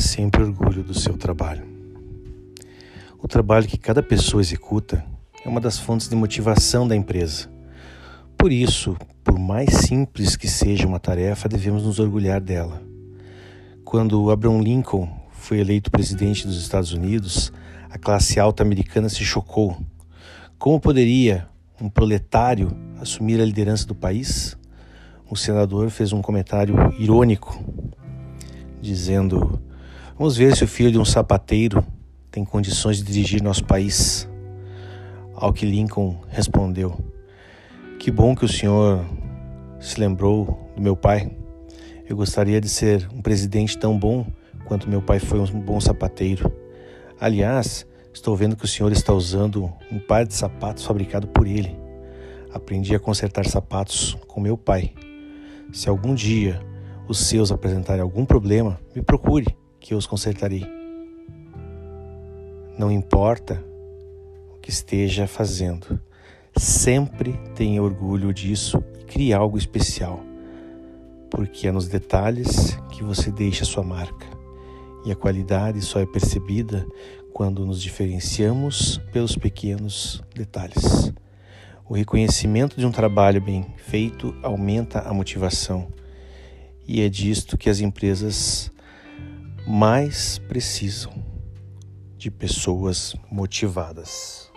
sempre orgulho do seu trabalho. O trabalho que cada pessoa executa é uma das fontes de motivação da empresa. Por isso, por mais simples que seja uma tarefa, devemos nos orgulhar dela. Quando Abraham Lincoln foi eleito presidente dos Estados Unidos, a classe alta americana se chocou. Como poderia um proletário assumir a liderança do país? O senador fez um comentário irônico, dizendo: Vamos ver se o filho de um sapateiro tem condições de dirigir nosso país. Ao que Lincoln respondeu: Que bom que o senhor se lembrou do meu pai. Eu gostaria de ser um presidente tão bom quanto meu pai foi um bom sapateiro. Aliás, estou vendo que o senhor está usando um par de sapatos fabricado por ele. Aprendi a consertar sapatos com meu pai. Se algum dia os seus apresentarem algum problema, me procure, que eu os consertarei. Não importa o que esteja fazendo, sempre tenha orgulho disso e crie algo especial, porque é nos detalhes que você deixa sua marca. E a qualidade só é percebida quando nos diferenciamos pelos pequenos detalhes. O reconhecimento de um trabalho bem feito aumenta a motivação, e é disto que as empresas mais precisam de pessoas motivadas.